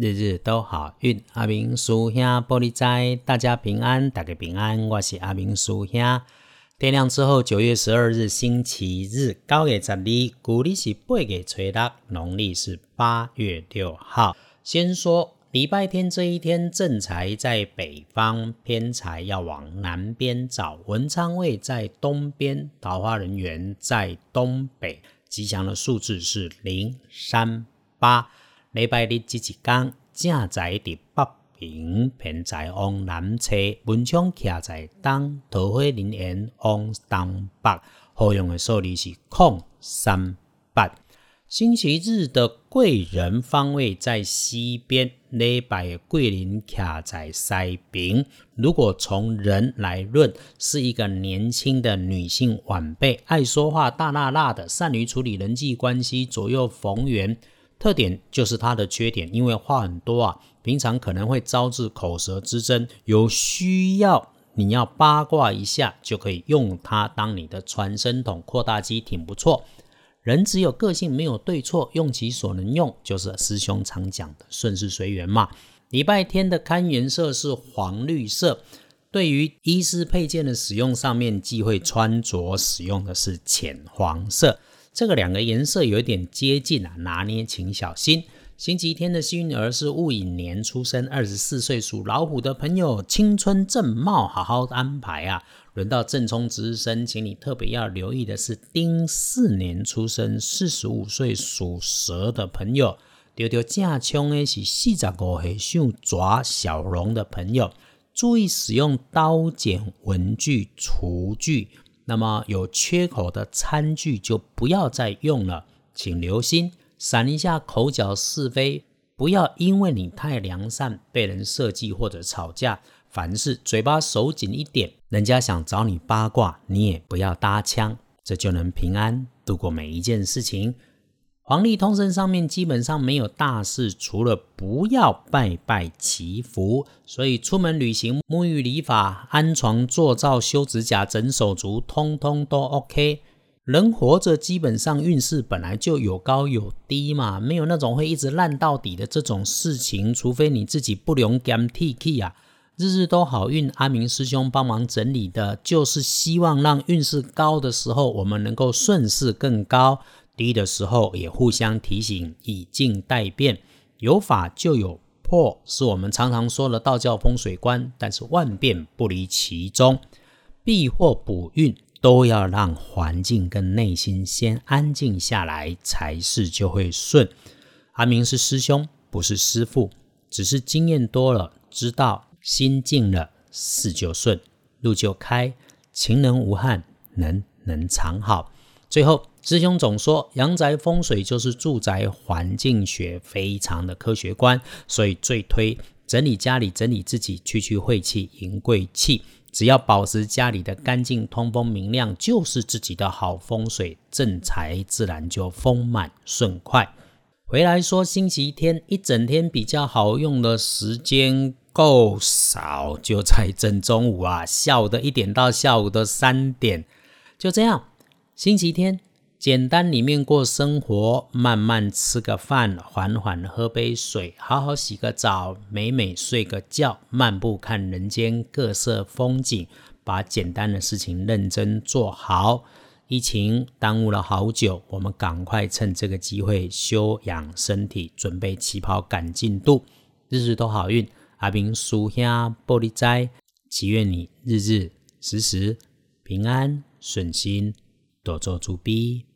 日日都好运，阿明叔兄玻璃斋，大家平安，大家平安，我是阿明叔兄。天亮之后，九月十二日星期日，九月十二，古历是八月初六，农历是八月六号。先说礼拜天这一天，正财在北方，偏财要往南边找，文昌位在东边，桃花人缘在东北，吉祥的数字是零三八。礼拜日即一天，正在伫北平，偏在往南车，文昌徛在东，桃花林缘往东北。好用的数字是空三八。星期日的贵人方位在西边，礼拜贵人徛在西边。如果从人来论，是一个年轻的女性晚辈，爱说话，大辣辣的，善于处理人际关系，左右逢源。特点就是它的缺点，因为话很多啊，平常可能会招致口舌之争。有需要你要八卦一下，就可以用它当你的传声筒、扩大机，挺不错。人只有个性，没有对错，用其所能用，就是师兄常讲的顺势随缘嘛。礼拜天的看颜色是黄绿色，对于衣饰配件的使用上面，忌讳穿着使用的是浅黄色。这个两个颜色有点接近啊，拿捏请小心。星期天的幸运儿是戊寅年出生，二十四岁属老虎的朋友，青春正茂，好好安排啊。轮到正冲值日生，请你特别要留意的是丁巳年出生，四十五岁属蛇的朋友，丢丢架枪的是四十五岁属抓小龙的朋友，注意使用刀剪、文具、厨具。那么有缺口的餐具就不要再用了，请留心，闪一下口角是非，不要因为你太良善被人设计或者吵架。凡事嘴巴手紧一点，人家想找你八卦，你也不要搭腔，这就能平安度过每一件事情。黄历通胜上面基本上没有大事，除了不要拜拜祈福，所以出门旅行、沐浴理发、安床做灶、修指甲、整手足，通通都 OK。人活着基本上运势本来就有高有低嘛，没有那种会一直烂到底的这种事情，除非你自己不良 g a m T K 啊，日日都好运。阿明师兄帮忙整理的，就是希望让运势高的时候，我们能够顺势更高。低的时候也互相提醒，以静待变，有法就有破，是我们常常说的道教风水观。但是万变不离其中，避祸补运都要让环境跟内心先安静下来，才是就会顺。阿明是师兄，不是师傅，只是经验多了，知道心静了，事就顺，路就开，情能无憾，能能常好。最后。师兄总说，阳宅风水就是住宅环境学，非常的科学观，所以最推整理家里，整理自己，去去晦气，迎贵气。只要保持家里的干净、通风、明亮，就是自己的好风水，正财自然就丰满顺快。回来说，星期天一整天比较好用的时间够少，就在正中午啊，下午的一点到下午的三点，就这样，星期天。简单里面过生活，慢慢吃个饭，缓缓喝杯水，好好洗个澡，美美睡个觉，漫步看人间各色风景，把简单的事情认真做好。疫情耽误了好久，我们赶快趁这个机会休养身体，准备起跑赶进度，日日都好运。阿明叔兄玻璃斋，祈愿你日日时时平安顺心，多做主逼。